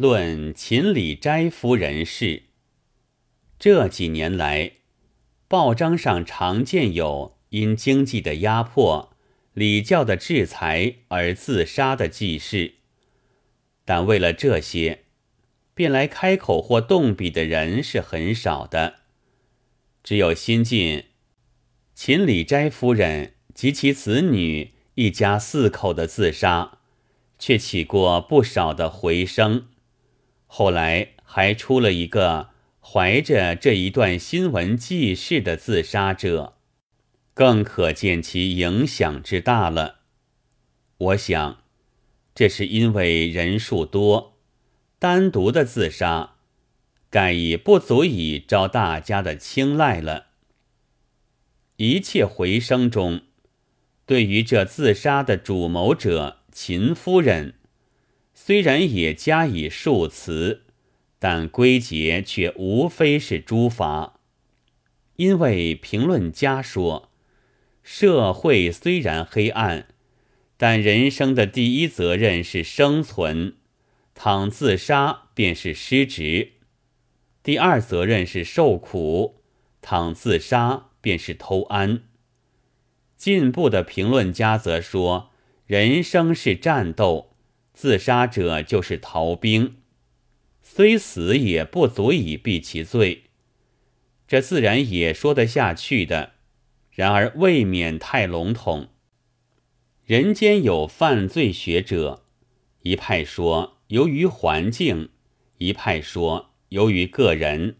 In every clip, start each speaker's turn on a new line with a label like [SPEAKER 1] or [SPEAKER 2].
[SPEAKER 1] 论秦李斋夫人事。这几年来，报章上常见有因经济的压迫、礼教的制裁而自杀的记事，但为了这些，便来开口或动笔的人是很少的。只有新晋秦李斋夫人及其子女一家四口的自杀，却起过不少的回声。后来还出了一个怀着这一段新闻记事的自杀者，更可见其影响之大了。我想，这是因为人数多，单独的自杀，盖已不足以招大家的青睐了。一切回声中，对于这自杀的主谋者秦夫人。虽然也加以数词，但归结却无非是诸法。因为评论家说，社会虽然黑暗，但人生的第一责任是生存，倘自杀便是失职；第二责任是受苦，倘自杀便是偷安。进步的评论家则说，人生是战斗。自杀者就是逃兵，虽死也不足以避其罪，这自然也说得下去的。然而未免太笼统。人间有犯罪学者，一派说由于环境，一派说由于个人。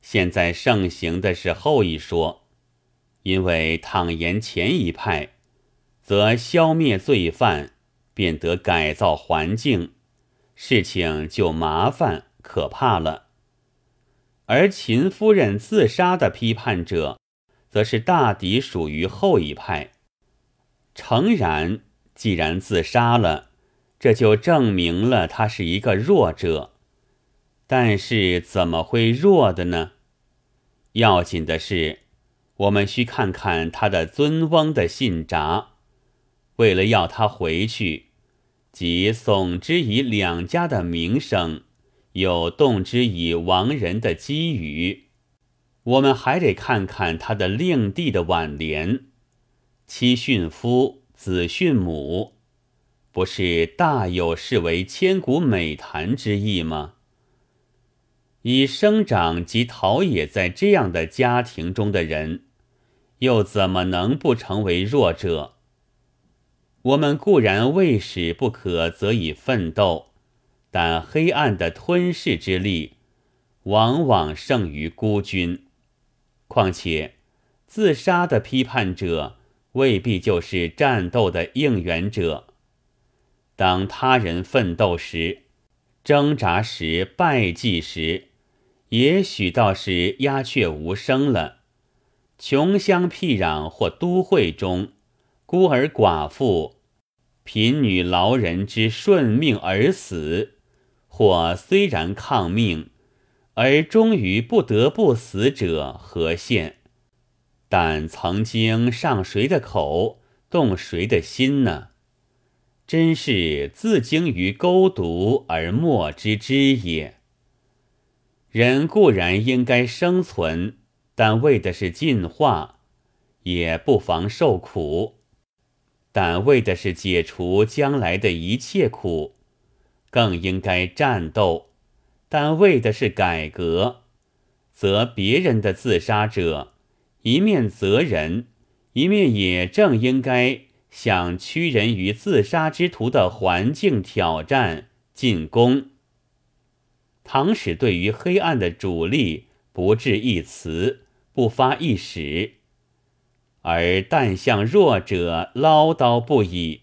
[SPEAKER 1] 现在盛行的是后一说，因为倘言前一派，则消灭罪犯。便得改造环境，事情就麻烦可怕了。而秦夫人自杀的批判者，则是大抵属于后一派。诚然，既然自杀了，这就证明了他是一个弱者。但是怎么会弱的呢？要紧的是，我们需看看他的尊翁的信札。为了要他回去，即耸之以两家的名声，又动之以亡人的机遇，我们还得看看他的令弟的挽联：“妻训夫，子训母”，不是大有视为千古美谈之意吗？以生长及陶冶在这样的家庭中的人，又怎么能不成为弱者？我们固然未使不可，则以奋斗，但黑暗的吞噬之力，往往胜于孤军。况且，自杀的批判者未必就是战斗的应援者。当他人奋斗时，挣扎时，败绩时，也许倒是鸦雀无声了。穷乡僻壤或都会中。孤儿寡妇、贫女劳人之顺命而死，或虽然抗命，而终于不得不死者何现？但曾经上谁的口，动谁的心呢？真是自经于勾毒而莫知之也。人固然应该生存，但为的是进化，也不妨受苦。但为的是解除将来的一切苦，更应该战斗；但为的是改革，则别人的自杀者，一面责人，一面也正应该向屈人于自杀之徒的环境挑战进攻。唐史对于黑暗的主力不置一词，不发一矢。而但向弱者唠叨不已，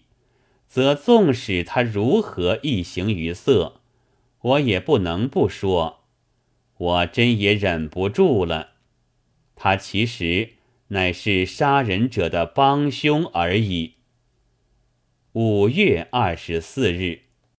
[SPEAKER 1] 则纵使他如何一形于色，我也不能不说，我真也忍不住了。他其实乃是杀人者的帮凶而已。五月二十四日。